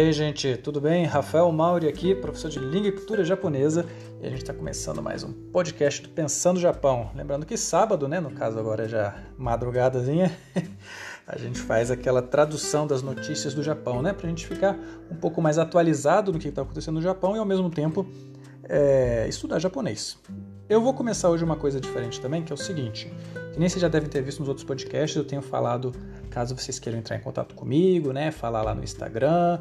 aí, gente, tudo bem? Rafael Mauri aqui, professor de Língua e Cultura Japonesa, e a gente está começando mais um podcast do Pensando Japão. Lembrando que sábado, né, no caso agora é já madrugadazinha, a gente faz aquela tradução das notícias do Japão, né, para a gente ficar um pouco mais atualizado no que está acontecendo no Japão e ao mesmo tempo é, estudar japonês. Eu vou começar hoje uma coisa diferente também, que é o seguinte, que nem vocês já devem ter visto nos outros podcasts, eu tenho falado, caso vocês queiram entrar em contato comigo, né, falar lá no Instagram,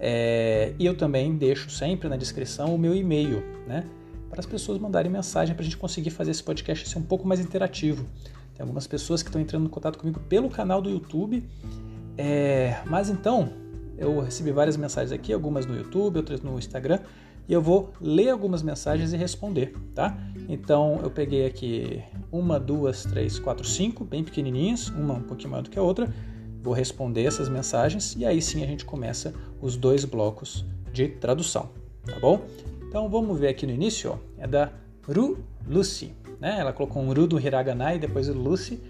é, e eu também deixo sempre na descrição o meu e-mail, né, para as pessoas mandarem mensagem para a gente conseguir fazer esse podcast ser um pouco mais interativo. Tem algumas pessoas que estão entrando em contato comigo pelo canal do YouTube, é, mas então eu recebi várias mensagens aqui, algumas no YouTube, outras no Instagram, e eu vou ler algumas mensagens e responder, tá? Então eu peguei aqui uma, duas, três, quatro, cinco, bem pequenininhas, uma um pouquinho maior do que a outra. Vou responder essas mensagens e aí sim a gente começa os dois blocos de tradução, tá bom? Então vamos ver aqui no início, ó, é da Ru Lucy, né? Ela colocou um Ru do Hiragana e depois o Lucy.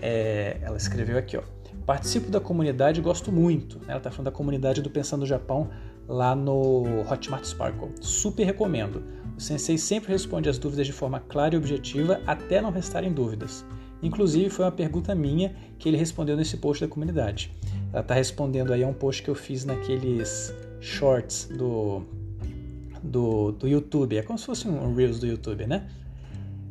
É, ela escreveu aqui, ó. Participo da comunidade e gosto muito. Né? Ela está falando da comunidade do Pensando Japão lá no Hotmart Sparkle. Super recomendo. O sensei sempre responde as dúvidas de forma clara e objetiva até não restarem dúvidas. Inclusive, foi uma pergunta minha que ele respondeu nesse post da comunidade. Ela está respondendo aí a um post que eu fiz naqueles shorts do, do, do YouTube. É como se fosse um Reels do YouTube, né?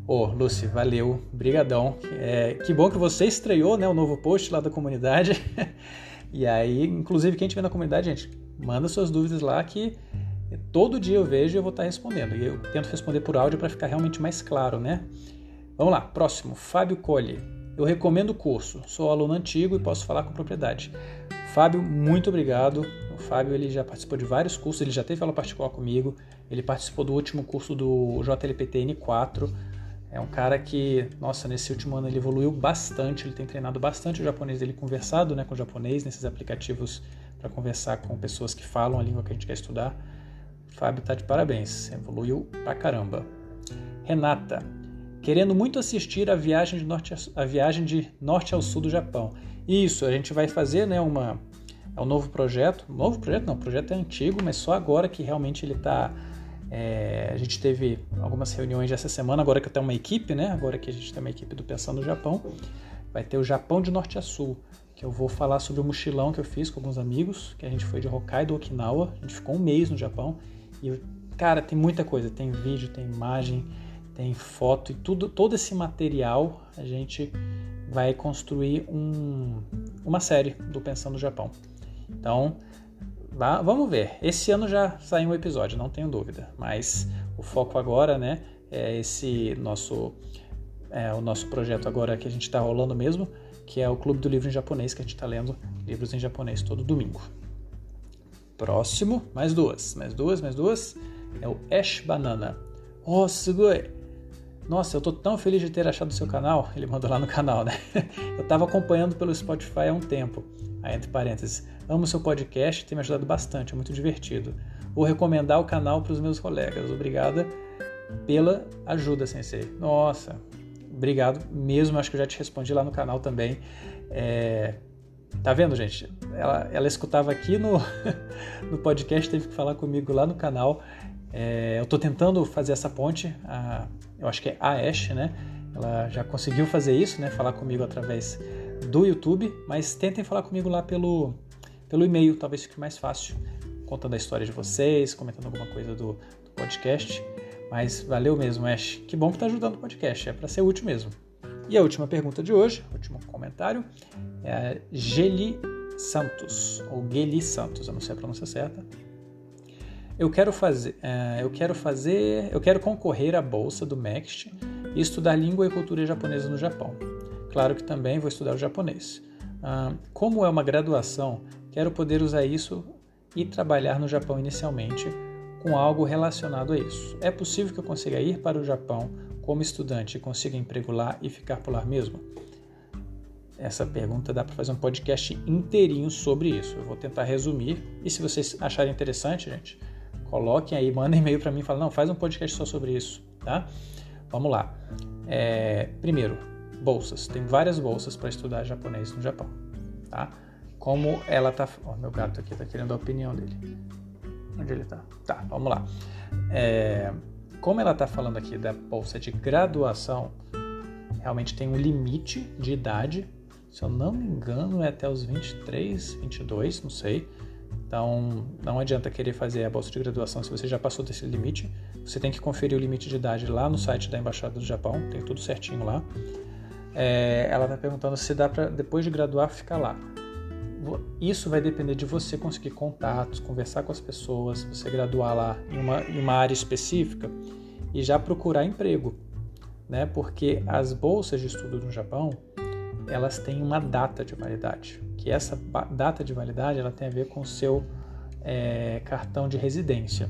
Ô, oh, Lucy, valeu, brigadão. É, que bom que você estreou né, o novo post lá da comunidade. e aí, inclusive, quem estiver na comunidade, gente, manda suas dúvidas lá que todo dia eu vejo e eu vou estar respondendo. E eu tento responder por áudio para ficar realmente mais claro, né? Vamos lá, próximo, Fábio Colli. Eu recomendo o curso. Sou aluno antigo e posso falar com propriedade. Fábio, muito obrigado. O Fábio ele já participou de vários cursos, ele já teve aula particular comigo, ele participou do último curso do JLPT N4. É um cara que, nossa, nesse último ano ele evoluiu bastante, ele tem treinado bastante o japonês dele, conversado né, com o japonês nesses aplicativos para conversar com pessoas que falam a língua que a gente quer estudar. Fábio tá de parabéns, evoluiu pra caramba. Renata, querendo muito assistir a viagem de norte a, a viagem de norte ao sul do Japão. Isso, a gente vai fazer, né, uma é um novo projeto. Novo projeto não, o projeto é antigo, mas só agora que realmente ele está é, a gente teve algumas reuniões essa semana, agora que eu tenho uma equipe, né? Agora que a gente tem uma equipe do Pensando no Japão, vai ter o Japão de Norte a Sul que eu vou falar sobre o mochilão que eu fiz com alguns amigos, que a gente foi de Hokkaido, Okinawa, a gente ficou um mês no Japão e cara, tem muita coisa, tem vídeo, tem imagem, tem foto e tudo, todo esse material a gente vai construir um, uma série do Pensando no Japão. Então, vá, vamos ver. Esse ano já saiu um episódio, não tenho dúvida, mas o foco agora, né, é esse nosso é, o nosso projeto agora que a gente está rolando mesmo, que é o Clube do Livro em Japonês, que a gente está lendo livros em japonês todo domingo. Próximo, mais duas, mais duas, mais duas. É o Ash Banana. Oh, sugoi! Nossa, eu tô tão feliz de ter achado o seu canal. Ele mandou lá no canal, né? Eu estava acompanhando pelo Spotify há um tempo. Aí, entre parênteses, amo seu podcast, tem me ajudado bastante, é muito divertido. Vou recomendar o canal para os meus colegas. Obrigada pela ajuda, sensei. Nossa, obrigado mesmo. Acho que eu já te respondi lá no canal também. É, tá vendo, gente? Ela, ela escutava aqui no, no podcast, teve que falar comigo lá no canal. É, eu estou tentando fazer essa ponte. A, eu acho que é a Ash, né? Ela já conseguiu fazer isso, né? Falar comigo através do YouTube, mas tentem falar comigo lá pelo, pelo e-mail, talvez fique mais fácil, contando a história de vocês, comentando alguma coisa do, do podcast. Mas valeu mesmo, Ash. Que bom que tá ajudando o podcast, é para ser útil mesmo. E a última pergunta de hoje, último comentário, é a Geli Santos, ou Geli Santos, eu não sei a pronúncia certa. Eu quero fazer, uh, eu quero fazer, eu quero concorrer à bolsa do MEXT e estudar língua e cultura japonesa no Japão. Claro que também vou estudar o japonês. Uh, como é uma graduação, quero poder usar isso e trabalhar no Japão inicialmente com algo relacionado a isso. É possível que eu consiga ir para o Japão como estudante e consiga emprego lá e ficar por lá mesmo? Essa pergunta dá para fazer um podcast inteirinho sobre isso. Eu vou tentar resumir e se vocês acharem interessante, gente, coloquem aí, mandem e-mail para mim e falem, não, faz um podcast só sobre isso, tá? Vamos lá. É, primeiro, bolsas. Tem várias bolsas para estudar japonês no Japão, tá? como ela tá. Ó, meu gato aqui tá querendo a opinião dele. Onde ele tá? Tá, vamos lá. É, como ela tá falando aqui da bolsa de graduação, realmente tem um limite de idade. Se eu não me engano, é até os 23, 22, não sei. Então, não adianta querer fazer a bolsa de graduação se você já passou desse limite. Você tem que conferir o limite de idade lá no site da Embaixada do Japão, tem tudo certinho lá. É, ela está perguntando se dá para, depois de graduar, ficar lá. Isso vai depender de você conseguir contatos, conversar com as pessoas, você graduar lá em uma, em uma área específica e já procurar emprego, né? Porque as bolsas de estudo no Japão, elas têm uma data de validade, que essa data de validade ela tem a ver com o seu é, cartão de residência.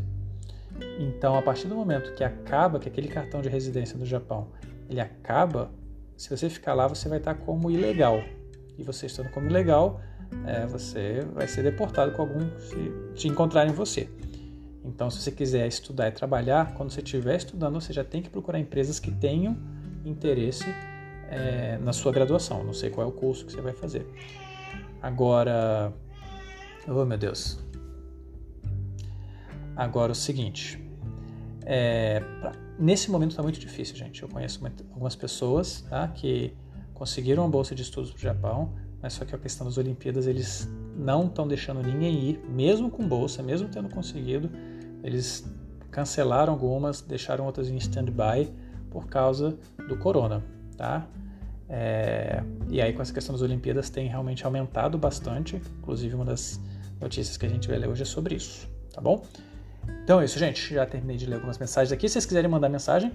Então, a partir do momento que acaba, que aquele cartão de residência do Japão, ele acaba, se você ficar lá, você vai estar como ilegal. E você estando como ilegal, é, você vai ser deportado com algum se te encontrarem você. Então, se você quiser estudar e trabalhar, quando você estiver estudando, você já tem que procurar empresas que tenham interesse é, na sua graduação. Não sei qual é o curso que você vai fazer. Agora, oh meu Deus. Agora o seguinte, é, pra, nesse momento está muito difícil, gente. Eu conheço algumas pessoas tá, que conseguiram a bolsa de estudos para o Japão, mas só que a questão das Olimpíadas eles não estão deixando ninguém ir, mesmo com bolsa, mesmo tendo conseguido, eles cancelaram algumas, deixaram outras em stand-by por causa do corona, tá? É, e aí com essa questão das Olimpíadas tem realmente aumentado bastante, inclusive uma das notícias que a gente vai ler hoje é sobre isso, tá bom? Então é isso, gente. Já terminei de ler algumas mensagens aqui. Se vocês quiserem mandar mensagem,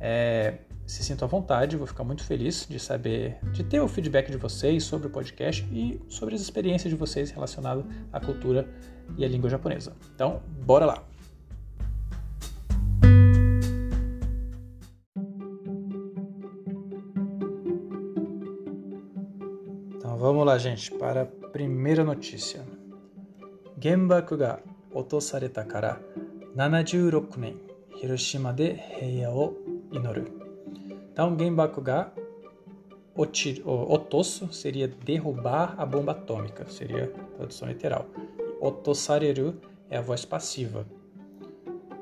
é, se sintam à vontade. Vou ficar muito feliz de saber, de ter o feedback de vocês sobre o podcast e sobre as experiências de vocês relacionadas à cultura e à língua japonesa. Então, bora lá! lá, gente, para a primeira notícia. Genbaku ga 落とされたから76年広島で平和を祈る então Genbaku ga otosu seria derrubar a bomba atômica seria a tradução literal otosareru é a voz passiva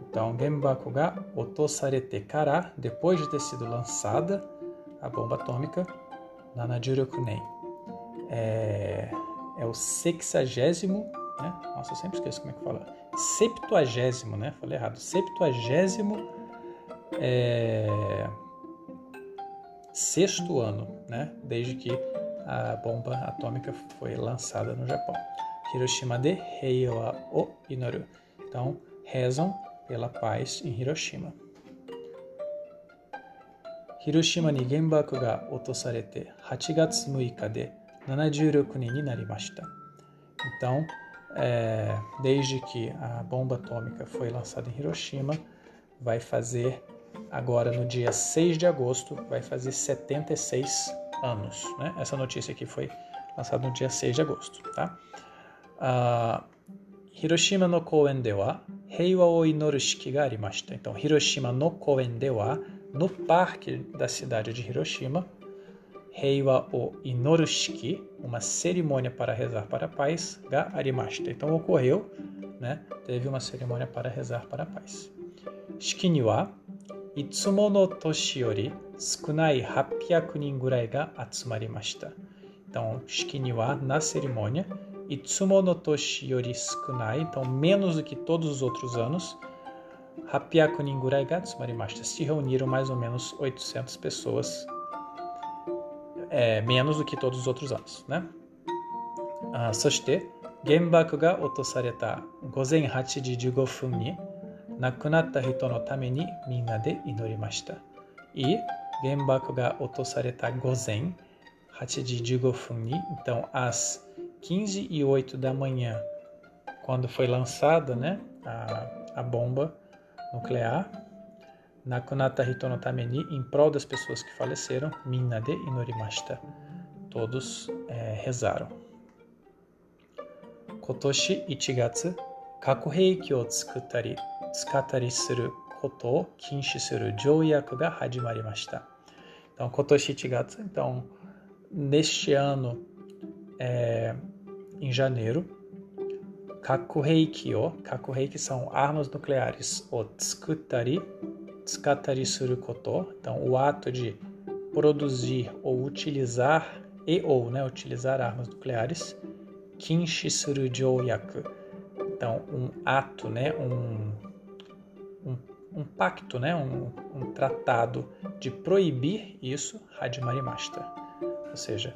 então Genbaku ga otosarete kara depois de ter sido lançada a bomba atômica 76 nen é, é o sexagésimo, né? Nossa, eu sempre esqueço como é que fala. Septuagésimo, né? Falei errado. Septuagésimo é, sexto ano, né? Desde que a bomba atômica foi lançada no Japão. Hiroshima de Heiwa o Inoru. Então, rezam pela paz em Hiroshima. Hiroshima ni genbaku ga otosarete 8 gatsu 6 de 76年になりました。Então, é, desde que a bomba atômica foi lançada em Hiroshima, vai fazer agora no dia 6 de agosto, vai fazer 76 anos. Né? Essa notícia aqui foi lançada no dia 6 de agosto. Tá? Uh, Hiroshima no koen de wa heiwa o inoru shiki ga arimashita. Então, Hiroshima no koen de wa, no parque da cidade de Hiroshima, Heiwa o Inorushiki, uma cerimônia para rezar para a paz, ga arimashita. Então ocorreu, né? Teve uma cerimônia para rezar para a paz. Shiki ni wa itsumo no toshi yori sukunai 800 nin gurai ga atsumarimashita. Então, shiki ni wa na cerimônia, itsumo no toshi yori sukunai, então menos do que todos os outros anos, 800 nin gurai ga atsumarimashita. Se reuniram mais ou menos 800 pessoas é, menos do que todos os outros anos, né? Ah, そして原爆が落とされた午前8時15分に亡くなった人のためにみんなで祈りました。E 原爆が落とされた午前8時15分に então às 15 e 8 da manhã quando foi lançada né, a, a bomba nuclear Nakunata Hito Tameni, em prol das pessoas que faleceram, Minna Inorimashita. Todos é, rezaram. Kotoshi Ichigatsu, Kakuheiki o tsukutari, tsukatari suru koto o kinshi suru ga hajimarimashita. Então, Kotoshi Ichigatsu, então, neste ano, é, em janeiro, kakuheiki o, kakuheiki são armas nucleares, o tsukutari, tsukatari suru koto, então o ato de produzir ou utilizar e ou, né, utilizar armas nucleares, kinshi suru jouyaku, então um ato, né, um, um, um pacto, né, um, um tratado de proibir isso, hadimarimashita, ou seja,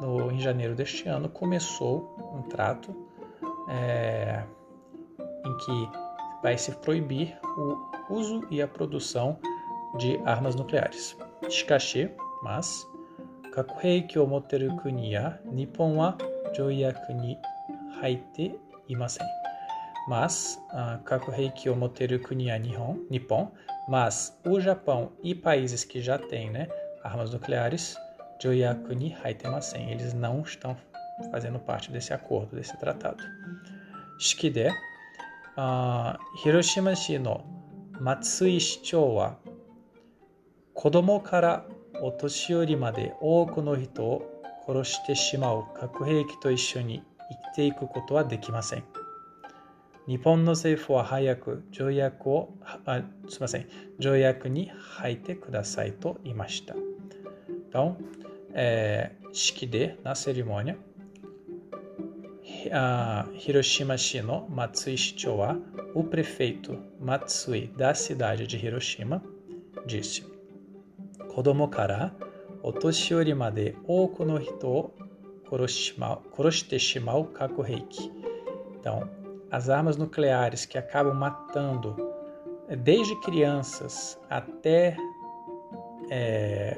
no, em janeiro deste ano começou um trato é, em que vai se proibir o uso e a produção あ広島市の松井市長は子供からお年寄りまで多くの人を殺してしまう核兵器と一緒に生きていくことはできません。日本の政府は早く条約を、あすみません、条約に入ってくださいと言いました。Então, é, 式で、na cerimônia, Hiroshima Shino Matsui Shichowa, o prefeito Matsui da cidade de Hiroshima, disse: Kodomo kara otoshiori made oku no hito koroshite shimau kakuheiki. Então, as armas nucleares que acabam matando desde crianças até é,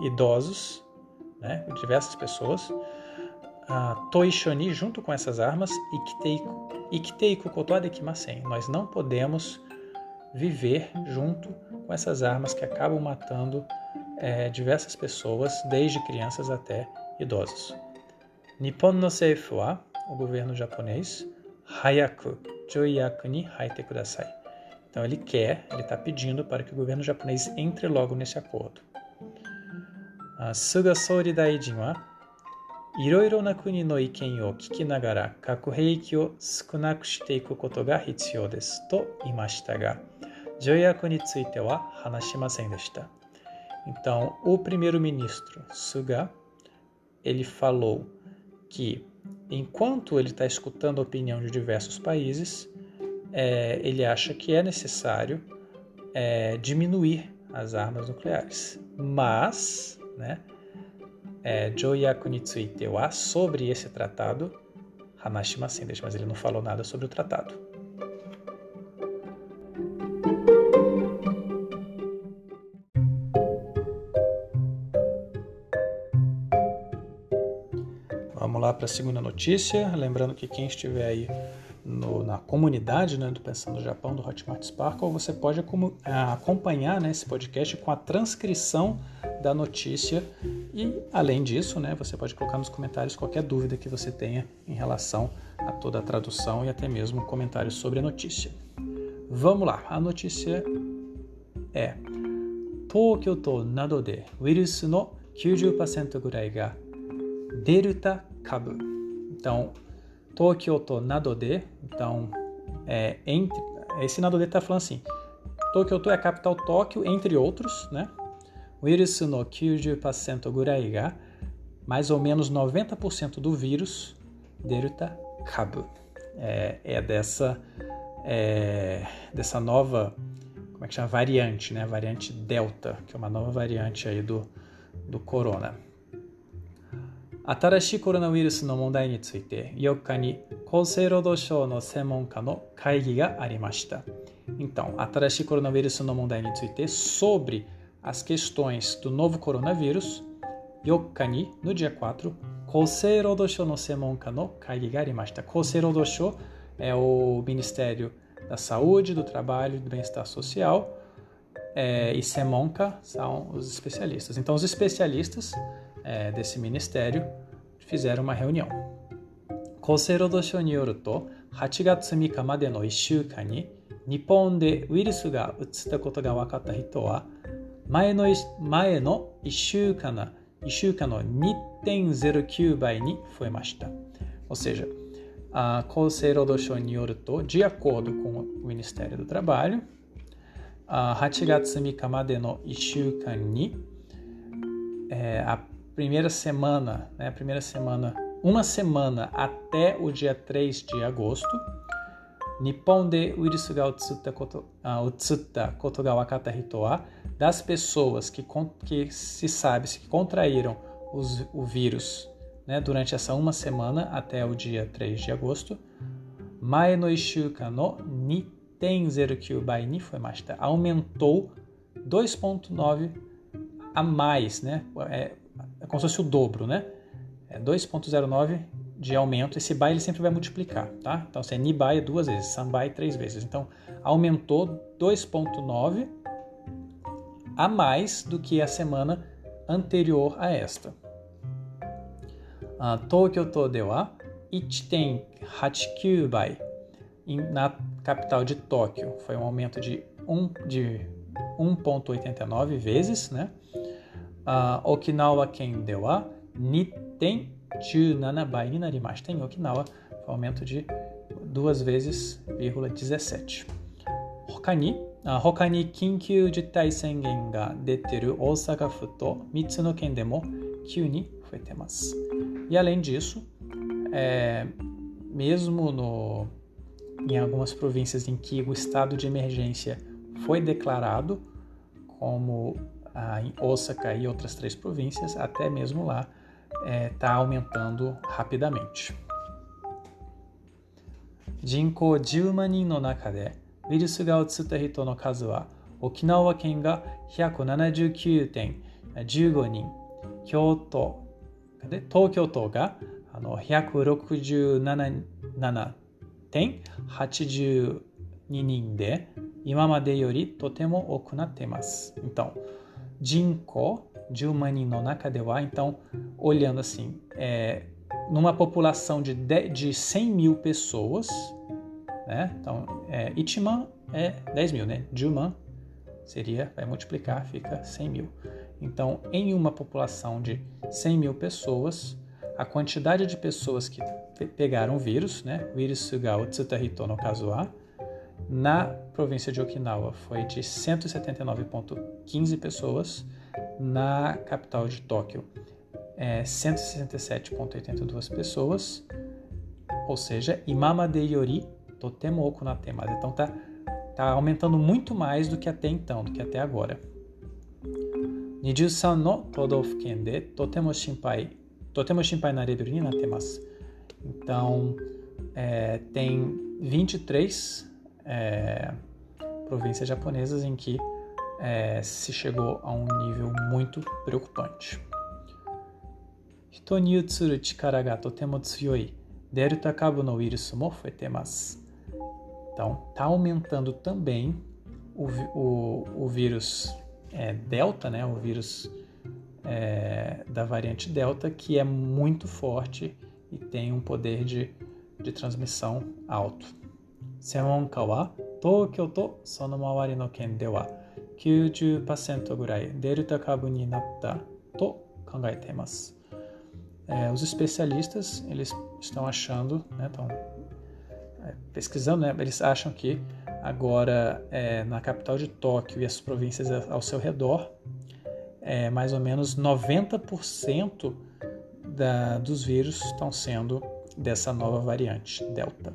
idosos, né, diversas pessoas, Toishoni junto com essas armas Kotoa Kimasen. Nós não podemos viver junto com essas armas que acabam matando é, diversas pessoas, desde crianças até idosos. Nippon no Seifu wa, o governo japonês, Hayaku Joyaku ni haite kudasai. Então ele quer, ele está pedindo para que o governo japonês entre logo nesse acordo. Suga Sori Daijin wa いろいろな国の意見を聞きながら核兵器を少なくしていくことが必要ですと言いましたが、条約については話しませんでした。Então, o primeiro-ministro Suga, ele falou que enquanto ele está escutando a opinião de diversos países, é, ele acha que é necessário é, diminuir as armas nucleares. Mas, né, é, Joyaku ni tsuite wa, sobre esse tratado, Hanashimasen desu, mas ele não falou nada sobre o tratado. Vamos lá para a segunda notícia. Lembrando que quem estiver aí no, na comunidade né, do Pensando no Japão, do Hotmart Sparkle, você pode acompanhar né, esse podcast com a transcrição da notícia e além disso, né, você pode colocar nos comentários qualquer dúvida que você tenha em relação a toda a tradução e até mesmo comentários sobre a notícia. Vamos lá, a notícia é Tokyo to nado de vírus no 90% gurai ga delta kabu. Então, Tokyo to nado de, então é entre esse nado de tá falando assim, Tokyo to é a capital Tóquio entre outros, né? ウイルスの90%ぐらいが、mais ou menos 90% do vírus, Delta Cabo. É, é dessa, é, dessa nova, como é que chama? Variante, né? Variante Delta, que é uma nova variante aí do, do corona. 新しいコロナウイルスの問題について4日に厚生労働省の専門家の会議がありました。Então, 新しいコロナウイルスの問題について sobre as questões do novo coronavírus, Yokkani, no dia 4, Kosei Rodosho no Semonka no Kaigi ga arimashita. Kosei Rodosho é o Ministério da Saúde, do Trabalho e do Bem-Estar Social, é, e Semonka são os especialistas. Então, os especialistas é, desse ministério fizeram uma reunião. Kosei Rodosho ni yoru to, 8月3日までの1週間に日本でウイルスが移ったことが分かった人は 前の前の1週間の1週間の2.09倍に増えました。 Ou seja, a Kosei Rodosho Nyoruto, de acordo com o Ministério do Trabalho, a Hachigatsu Mikamade no Ishukan ni, é, a primeira semana, né, a primeira semana, uma semana até o dia 3 de agosto, Nippon de uirisu ga utsutta koto, uh, utsutta koto ga wakata hito wa, das pessoas que, que se sabe que contraíram os, o vírus né, durante essa uma semana até o dia 3 de agosto, mae no ishuka no niten09 bai ni fuemashita, aumentou 2.9 a mais, né? É, é como se fosse o dobro, né? É 2.09 de aumento, esse bai ele sempre vai multiplicar, tá? Então, se é ni bai é duas vezes, san bai três vezes. Então, aumentou 2.9 a mais do que a semana anterior a esta. Uh, Tokyo to de wa 1.89 bai. Na capital de Tóquio foi um aumento de 1 de 1.89 vezes, né? Uh, Okinawa ken de wa 2.17 bai ni narimashita. Em Okinawa foi um aumento de duas vezes, 17. Hokani 他に緊急事態宣言が出ている大阪府と3つの県でも急に増えています。E além disso, é, mesmo no, em algumas províncias em que o estado de emergência foi declarado, como ah, em Osaka e outras três províncias, até mesmo lá está é, aumentando rapidamente. Jinko 10万人の中でウイルスが移った人の数は沖縄県が179.15人、京都で東京都があの167.82人で今までよりとても多くなっています。Então, 人口 Jumani no Nakadewa, então, olhando assim, é, numa população de, de, de 100 mil pessoas, né? Então, é, Ichiman é 10 mil, né? Juman seria, vai multiplicar, fica 100 mil. Então, em uma população de 100 mil pessoas, a quantidade de pessoas que pegaram o vírus, né? Vírus Sugao Tsutarito no na província de Okinawa foi de 179,15 pessoas na capital de Tóquio. É 167,82 pessoas, ou seja, Imama de Yori Totemo então tá, tá aumentando muito mais do que até então, do que até agora. Nijusan no Todoufuken de Totemo Shinpai, Totemo Shinpai Narebiru ni natemasu. Então, é, tem 23 é, províncias japonesas em que é, se chegou a um nível muito preocupante. Hito ni utsuru chikara ga totemo tsuyoi, deru takabu no vírus. Então, está aumentando também o, o, o vírus é, delta, né, o vírus é, da variante delta, que é muito forte e tem um poder de, de transmissão alto. Senwan kawa, Tokyo to sono mawari no ken de wa 90%ぐらいデルタ株になったと考えています。É, os especialistas eles estão achando, né, estão é, pesquisando, né, eles acham que agora é, na capital de Tóquio e as províncias ao seu redor, é, mais ou menos 90% da, dos vírus estão sendo dessa nova variante Delta.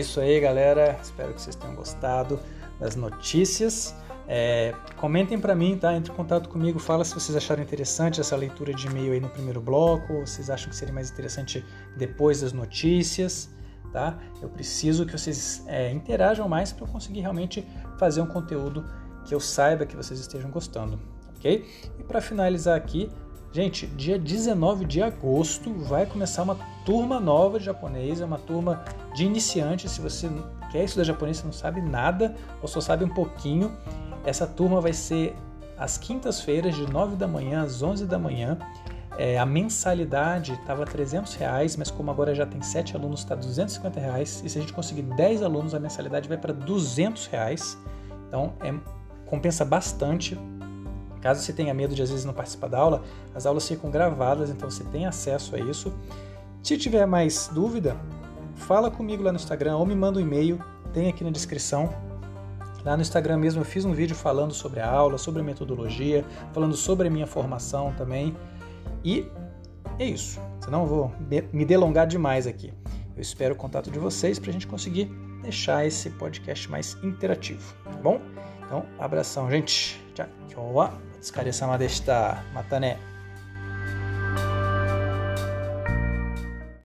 Isso aí, galera. Espero que vocês tenham gostado das notícias. É, comentem para mim, tá? Entre em contato comigo, fala se vocês acharam interessante essa leitura de e-mail aí no primeiro bloco, ou vocês acham que seria mais interessante depois das notícias, tá? Eu preciso que vocês é, interajam mais para eu conseguir realmente fazer um conteúdo que eu saiba que vocês estejam gostando, ok? E para finalizar aqui, gente, dia 19 de agosto vai começar uma turma nova de japonês, é uma turma de iniciantes. Se você quer estudar japonês, você não sabe nada ou só sabe um pouquinho, essa turma vai ser às quintas-feiras, de 9 da manhã às 11 da manhã. É, a mensalidade estava 300 reais, mas como agora já tem 7 alunos, está 250 reais. E se a gente conseguir 10 alunos, a mensalidade vai para 200 reais. Então, é, compensa bastante. Caso você tenha medo de às vezes não participar da aula, as aulas ficam gravadas, então você tem acesso a isso. Se tiver mais dúvida, fala comigo lá no Instagram ou me manda um e-mail, tem aqui na descrição. Lá no Instagram mesmo eu fiz um vídeo falando sobre a aula, sobre a metodologia, falando sobre a minha formação também. E é isso. Senão eu vou me delongar demais aqui. Eu espero o contato de vocês para a gente conseguir deixar esse podcast mais interativo, tá bom? Então, abração, gente. じゃあ今日はお疲れ様でした。またね。